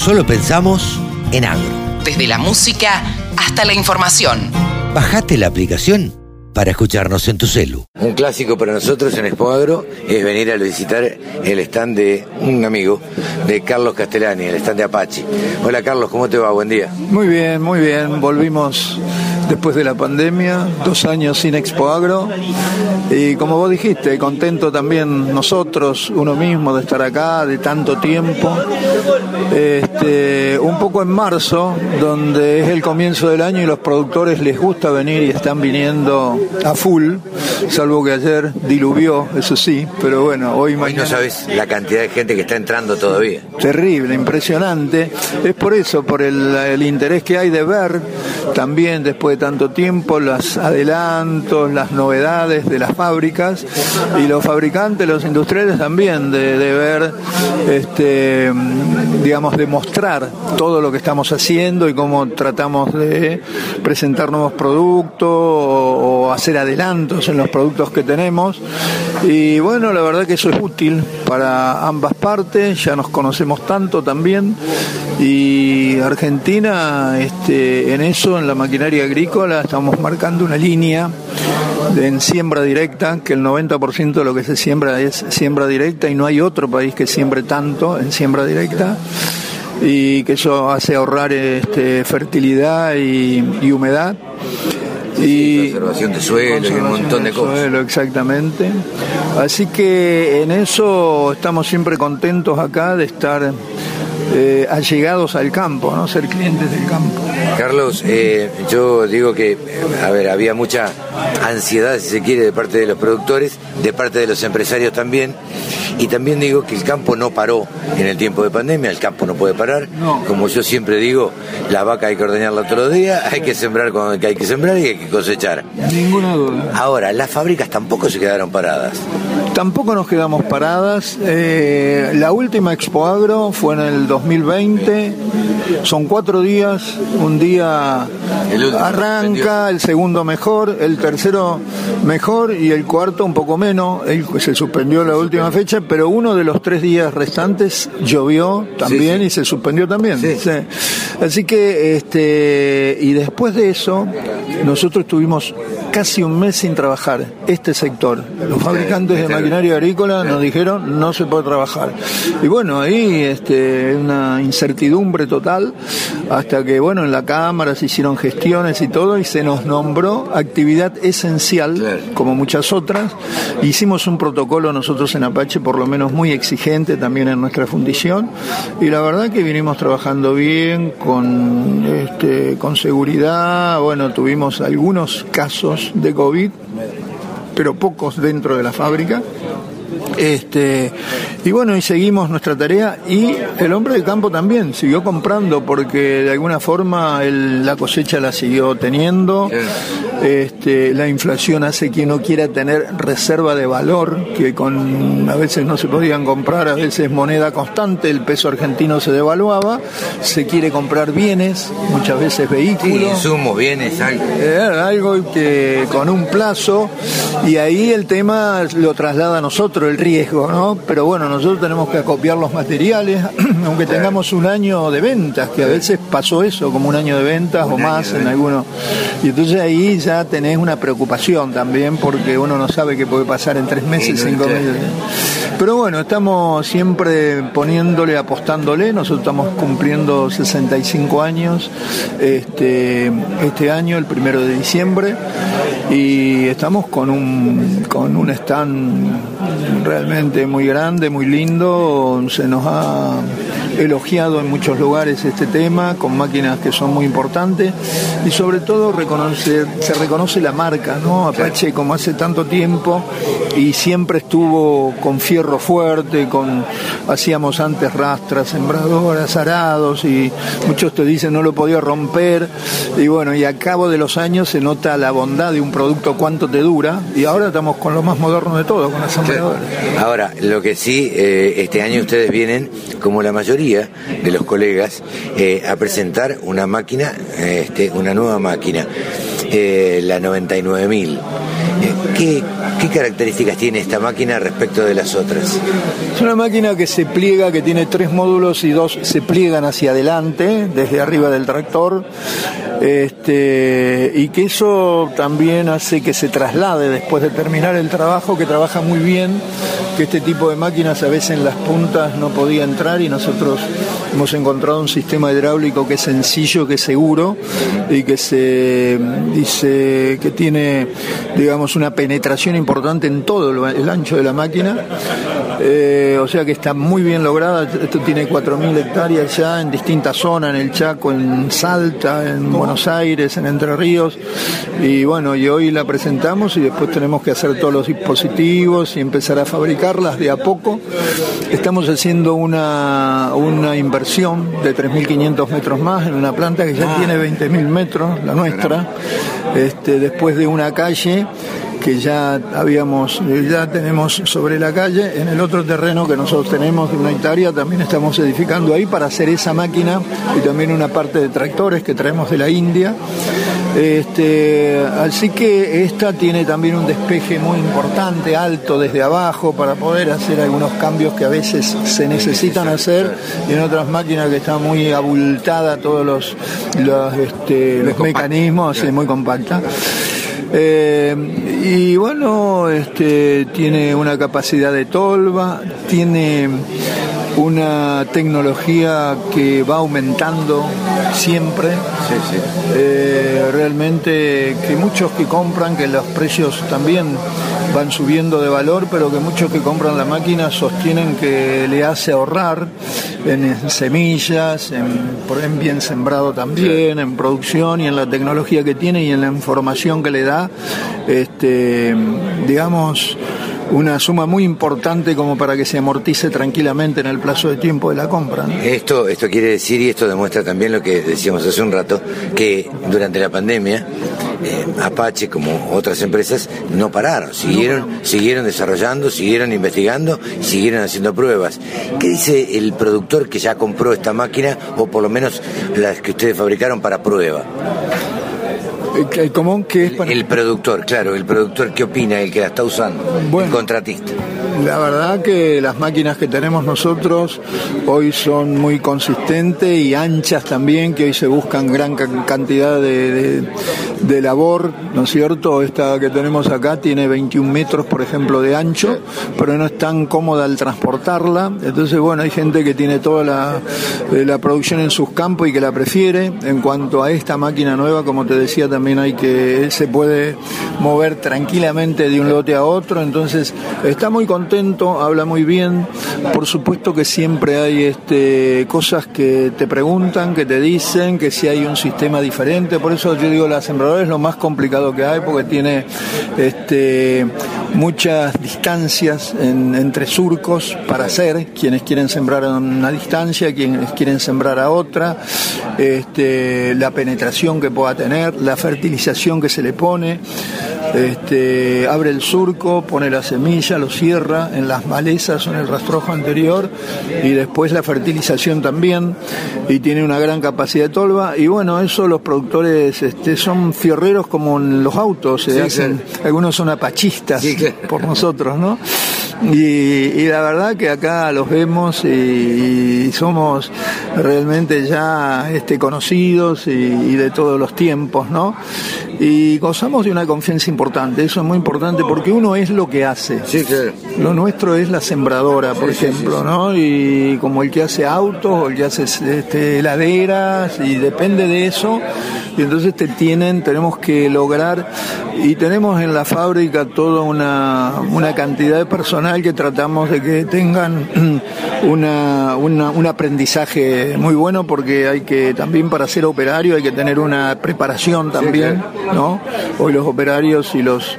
solo pensamos en agro. Desde la música hasta la información. Bajate la aplicación para escucharnos en tu celu. Un clásico para nosotros en Expo Agro es venir a visitar el stand de un amigo, de Carlos Castellani, el stand de Apache. Hola Carlos, ¿cómo te va? Buen día. Muy bien, muy bien. Volvimos después de la pandemia, dos años sin Expo Agro. Y como vos dijiste, contento también nosotros, uno mismo, de estar acá, de tanto tiempo. Este, un poco en marzo, donde es el comienzo del año y los productores les gusta venir y están viniendo a full, salvo que ayer diluvió, eso sí, pero bueno, hoy, hoy no sabes la cantidad de gente que está entrando todavía. Terrible, impresionante. Es por eso, por el, el interés que hay de ver también después de tanto tiempo los adelantos, las novedades de las fábricas y los fabricantes, los industriales también de, ver, este, digamos, de mostrar todo lo que estamos haciendo y cómo tratamos de presentar nuevos productos o, o hacer adelantos en los productos que tenemos. Y bueno, la verdad que eso es útil para ambas partes, ya nos conocemos tanto también y Argentina este, en eso, en la maquinaria agrícola, estamos marcando una línea de, en siembra directa, que el 90% de lo que se siembra es siembra directa y no hay otro país que siembre tanto en siembra directa y que eso hace ahorrar este, fertilidad y, y humedad y conservación de suelo y un montón de, de cosas. Suelo, exactamente. Así que en eso estamos siempre contentos acá de estar eh, allegados al campo, ¿no? ser clientes del campo. Carlos, eh, yo digo que, a ver, había mucha ansiedad, si se quiere, de parte de los productores, de parte de los empresarios también, y también digo que el campo no paró en el tiempo de pandemia, el campo no puede parar, no. como yo siempre digo, la vaca hay que ordeñarla otro día, hay que sembrar cuando hay que sembrar y hay que cosechar. Ninguna duda. Ahora, las fábricas tampoco se quedaron paradas. Tampoco nos quedamos paradas. Eh, la última Expo Agro fue en el 2020. Son cuatro días. Un día arranca, el segundo mejor, el tercero mejor y el cuarto un poco menos. El, se suspendió la última fecha, pero uno de los tres días restantes llovió también sí, sí. y se suspendió también. Sí. Así que, este, y después de eso, nosotros tuvimos casi un mes sin trabajar este sector. Los fabricantes de maquinaria agrícola nos dijeron no se puede trabajar. Y bueno, ahí este, una incertidumbre total hasta que, bueno, en la Cámara se hicieron gestiones y todo y se nos nombró actividad esencial, como muchas otras. Hicimos un protocolo nosotros en Apache, por lo menos muy exigente también en nuestra fundición y la verdad que vinimos trabajando bien, con, este, con seguridad. Bueno, tuvimos algunos casos de COVID, pero pocos dentro de la fábrica. Este, y bueno, y seguimos nuestra tarea y el hombre de campo también siguió comprando porque de alguna forma el, la cosecha la siguió teniendo. Este, la inflación hace que no quiera tener reserva de valor, que con a veces no se podían comprar, a veces moneda constante, el peso argentino se devaluaba, se quiere comprar bienes, muchas veces vehículos. Insumos, bienes, algo. Eh, algo que con un plazo, y ahí el tema lo traslada a nosotros, el riesgo, ¿no? Pero bueno, nosotros tenemos que acopiar los materiales, aunque tengamos un año de ventas, que a veces pasó eso, como un año de ventas Un o más en algunos. Y entonces ahí ya tenés una preocupación también, porque uno no sabe qué puede pasar en tres meses, cinco meses. Pero bueno, estamos siempre poniéndole, apostándole. Nosotros estamos cumpliendo 65 años este, este año, el primero de diciembre, y estamos con un, con un stand realmente muy grande, muy lindo. Se nos ha elogiado en muchos lugares este tema, con máquinas que son muy importantes, y sobre todo reconoce, se reconoce la marca, ¿no? Apache, como hace tanto tiempo, y siempre estuvo con fierro fuerte, con hacíamos antes rastras, sembradoras, arados, y muchos te dicen no lo podía romper, y bueno, y a cabo de los años se nota la bondad de un producto, cuánto te dura, y ahora estamos con lo más moderno de todo, con las sembradoras. Ahora, lo que sí, eh, este año ustedes vienen, como la mayoría de los colegas, eh, a presentar una máquina, este, una nueva máquina, eh, la 99.000. ¿qué, ¿Qué características tiene esta máquina respecto de las otras? Es una máquina que se pliega, que tiene tres módulos y dos se pliegan hacia adelante, desde arriba del tractor, este, y que eso también hace que se traslade después de terminar el trabajo, que trabaja muy bien, que este tipo de máquinas a veces en las puntas no podía entrar y nosotros hemos encontrado un sistema hidráulico que es sencillo, que es seguro y que se dice que tiene, digamos, una penetración importante en todo el ancho de la máquina. Eh, o sea que está muy bien lograda. Esto tiene 4.000 hectáreas ya en distintas zonas, en el Chaco, en Salta, en Buenos Aires, en Entre Ríos. Y bueno, y hoy la presentamos y después tenemos que hacer todos los dispositivos y empezar a fabricarlas de a poco. Estamos haciendo una, una inversión de 3.500 metros más en una planta que ya ah. tiene 20.000 metros, la nuestra, este, después de una calle que ya habíamos, ya tenemos sobre la calle, en el otro terreno que nosotros tenemos de una hectárea, también estamos edificando ahí para hacer esa máquina y también una parte de tractores que traemos de la India. Este, así que esta tiene también un despeje muy importante, alto desde abajo, para poder hacer algunos cambios que a veces se necesitan hacer, y en otras máquinas que está muy abultada todos los, los, este, los mecanismos, muy compacta. Eh, y bueno, este, tiene una capacidad de tolva, tiene una tecnología que va aumentando siempre. Eh, realmente que muchos que compran, que los precios también van subiendo de valor, pero que muchos que compran la máquina sostienen que le hace ahorrar en semillas, en, bien sembrado también, en producción y en la tecnología que tiene y en la información que le da, este, digamos, una suma muy importante como para que se amortice tranquilamente en el plazo de tiempo de la compra. Esto, esto quiere decir, y esto demuestra también lo que decíamos hace un rato, que durante la pandemia eh, Apache como otras empresas no pararon, siguieron, siguieron desarrollando, siguieron investigando, siguieron haciendo pruebas. ¿Qué dice el productor que ya compró esta máquina o por lo menos las que ustedes fabricaron para prueba? ¿Cómo? ¿Qué es El productor, claro, el productor, ¿qué opina? El que la está usando, el contratista. La verdad que las máquinas que tenemos nosotros hoy son muy consistentes y anchas también, que hoy se buscan gran cantidad de, labor, ¿no es cierto? Esta que tenemos acá tiene 21 metros, por ejemplo, de ancho, pero no es tan cómoda al transportarla. Entonces, bueno, hay gente que tiene toda la, eh, la producción en sus campos y que la prefiere. En cuanto a esta máquina nueva, como te decía, también hay que, se puede mover tranquilamente de un lote a otro, entonces está muy contento habla muy bien. Por supuesto que siempre hay este, cosas que te preguntan, que te dicen, que si hay un sistema diferente. Por eso yo digo, la sembradora es lo más complicado que hay porque tiene este, muchas distancias entre surcos para hacer, quienes quieren sembrar a una distancia, quienes quieren sembrar a otra, este, la penetración que pueda tener, la fertilización que se le pone este, abre el surco, pone la semilla, lo cierra en las malezas o en el rastrojo anterior y después la fertilización también y tiene una gran capacidad de tolva y bueno, eso los productores este, son fierreros como en los autos, se hacen, algunos son apachistas por nosotros, ¿no? Y, la verdad que acá los vemos y, somos realmente ya este, conocidos y, y, de todos los tiempos, ¿no? Y gozamos de una confianza importante, eso es muy importante porque uno es lo que hace. Sí, claro. Lo nuestro es la sembradora, por ejemplo, ¿no? Y como el que hace autos o el que hace este, heladeras y depende de eso. Y entonces te tienen, tenemos que lograr y tenemos en la fábrica toda una, una cantidad de personal que tratamos de que tengan una, un aprendizaje muy bueno porque hay que también para ser operario hay que tener una preparación también, ¿no? Hoy los operarios y los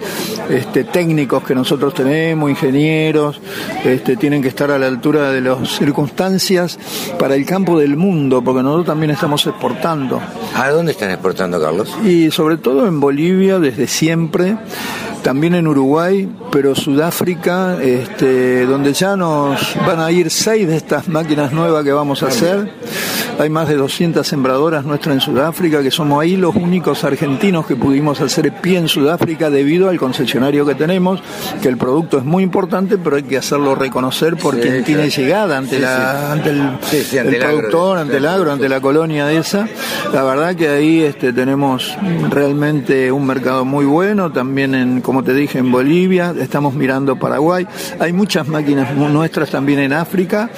este, técnicos que nosotros tenemos, ingenieros, este, tienen que estar a la altura de las circunstancias para el campo del mundo, porque nosotros también estamos exportando. ¿A dónde están exportando, Carlos? Y sobre todo en Bolivia desde siempre también en Uruguay, pero Sudáfrica, este, donde ya nos van a ir seis de estas máquinas nuevas que vamos a hacer hay más de 200 sembradoras nuestras en Sudáfrica, que somos ahí los únicos argentinos que pudimos hacer pie en Sudáfrica debido al concesionario que tenemos, que el producto es muy importante, pero hay que hacerlo reconocer por quien tiene llegada ante, la, ante el, productor, ante el agro, ante la colonia esa. La verdad que ahí este, tenemos realmente un mercado muy bueno, también en, como te dije, en Bolivia, estamos mirando Paraguay. Hay muchas máquinas nuestras también en África,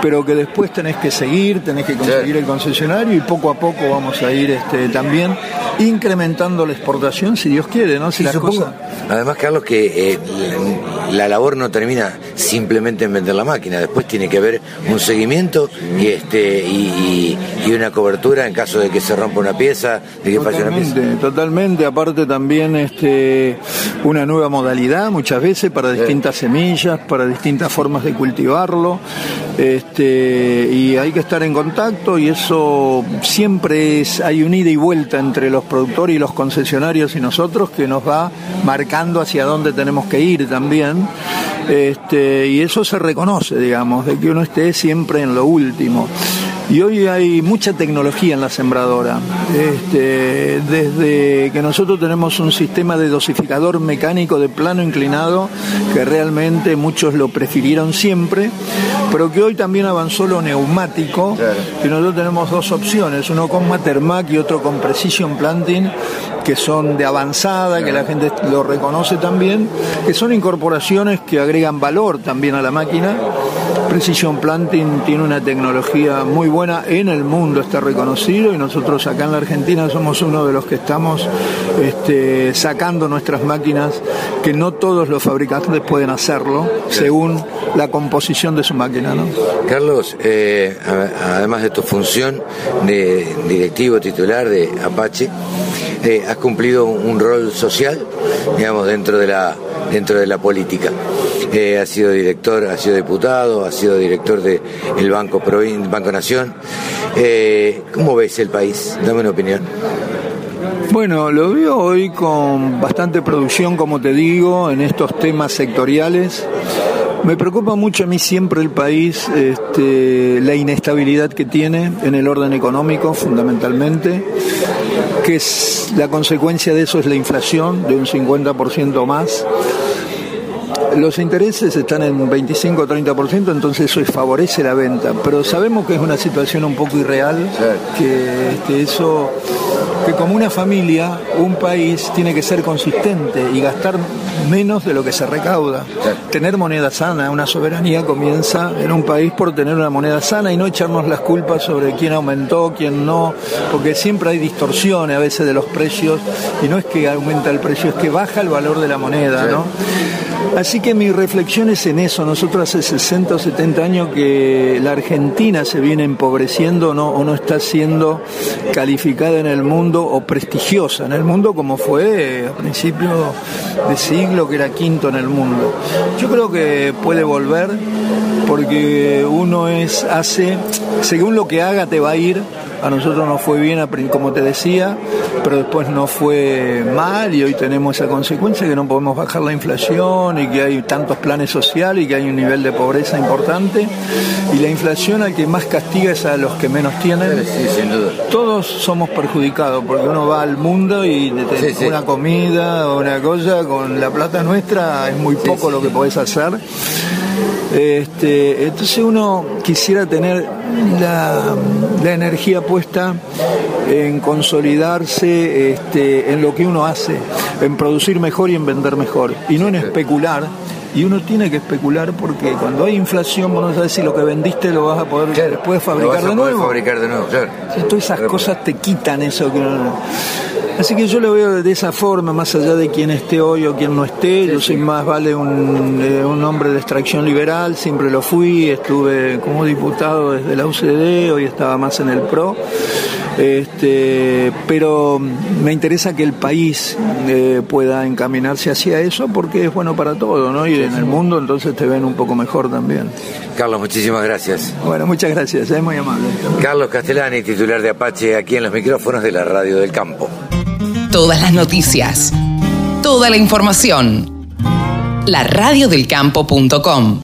pero que después tenés que seguir, tenés que conseguir el concesionario y poco a poco vamos a ir este, también incrementando la exportación, si Dios quiere, ¿no? Si las cosas... Además, Carlos, que eh, la labor no termina simplemente en vender la máquina, después tiene que haber un seguimiento y este y, una cobertura en caso de que se rompa una pieza, de que falle una pieza. Totalmente, aparte también este una nueva modalidad muchas veces para distintas semillas, para distintas formas de cultivarlo. Este, y hay que estar en contacto y eso siempre es, hay un ida y vuelta entre los productores y los concesionarios y nosotros que nos va marcando hacia dónde tenemos que ir también. Este, y eso se reconoce, digamos, de que uno esté siempre en lo último. Y hoy hay mucha tecnología en la sembradora. Este, desde que nosotros tenemos un sistema de dosificador mecánico de plano inclinado, que realmente muchos lo prefirieron siempre, pero que hoy también avanzó lo neumático, que nosotros tenemos dos opciones, uno con Matermac y otro con Precision Planting, que son de avanzada, que la gente lo reconoce también, que son incorporaciones que agregan valor también a la máquina. Precision Planting tiene una tecnología muy buena en el mundo, está reconocido y nosotros acá en la Argentina somos uno de los que estamos este, sacando nuestras máquinas, que no todos los fabricantes pueden hacerlo según la composición de su máquina. ¿no? Carlos, eh, además de tu función de directivo titular de Apache, eh, has cumplido un rol social, digamos, dentro de la, dentro de la política. Eh, ha sido director, ha sido diputado, ha sido director del el Banco, Banco Nación. Eh, ¿Cómo ves el país? Dame una opinión. Bueno, lo veo hoy con bastante producción, como te digo, en estos temas sectoriales. Me preocupa mucho a mí siempre el país, este, la inestabilidad que tiene en el orden económico, fundamentalmente, que la consecuencia de eso es la inflación de un 50% más los intereses están en 25 o 30%, entonces eso favorece la venta. Pero sabemos que es una situación un poco irreal, que este, eso, que como una familia, un país tiene que ser consistente y gastar menos de lo que se recauda. Tener moneda sana, una soberanía comienza en un país por tener una moneda sana y no echarnos las culpas sobre quién aumentó, quién no, porque siempre hay distorsiones a veces de los precios y no es que aumenta el precio, es que baja el valor de la moneda, ¿no? Así que mi reflexión es en eso. Nosotros hace 60 o 70 años que la Argentina se viene empobreciendo ¿no? o no está siendo calificada en el mundo o prestigiosa en el mundo como fue a principios de siglo que era quinto en el mundo. Yo creo que puede volver porque uno es hace según lo que haga te va a ir a nosotros nos fue bien, como te decía, pero después no fue mal y hoy tenemos esa consecuencia que no podemos bajar la inflación y que hay tantos planes sociales y que hay un nivel de pobreza importante. Y la inflación al que más castiga es a los que menos tienen. Todos somos perjudicados porque uno va al mundo y una comida o una cosa con la plata nuestra es muy poco lo que podés hacer. Este, entonces uno quisiera tener la, energía puesta en consolidarse este, en lo que uno hace, en producir mejor y en vender mejor, y no en especular. Y uno tiene que especular porque cuando hay inflación, vos no sabes si lo que vendiste lo vas a poder después fabricar de nuevo. fabricar de nuevo, Todas esas cosas te quitan eso que Así que yo lo veo de esa forma, más allá de quién esté hoy o quién no esté. yo soy más vale un, eh, un, hombre de extracción liberal, siempre lo fui, estuve como diputado desde la UCD, hoy estaba más en el PRO. Este, pero me interesa que el país eh, pueda encaminarse hacia eso porque es bueno para todo, ¿no? Y en el mundo entonces te ven un poco mejor también. Carlos, muchísimas gracias. Bueno, muchas gracias, es muy amable. Carlos Castellani, titular de Apache, aquí en los micrófonos de la Radio del Campo todas las noticias, toda la información. La radiodelcampo.com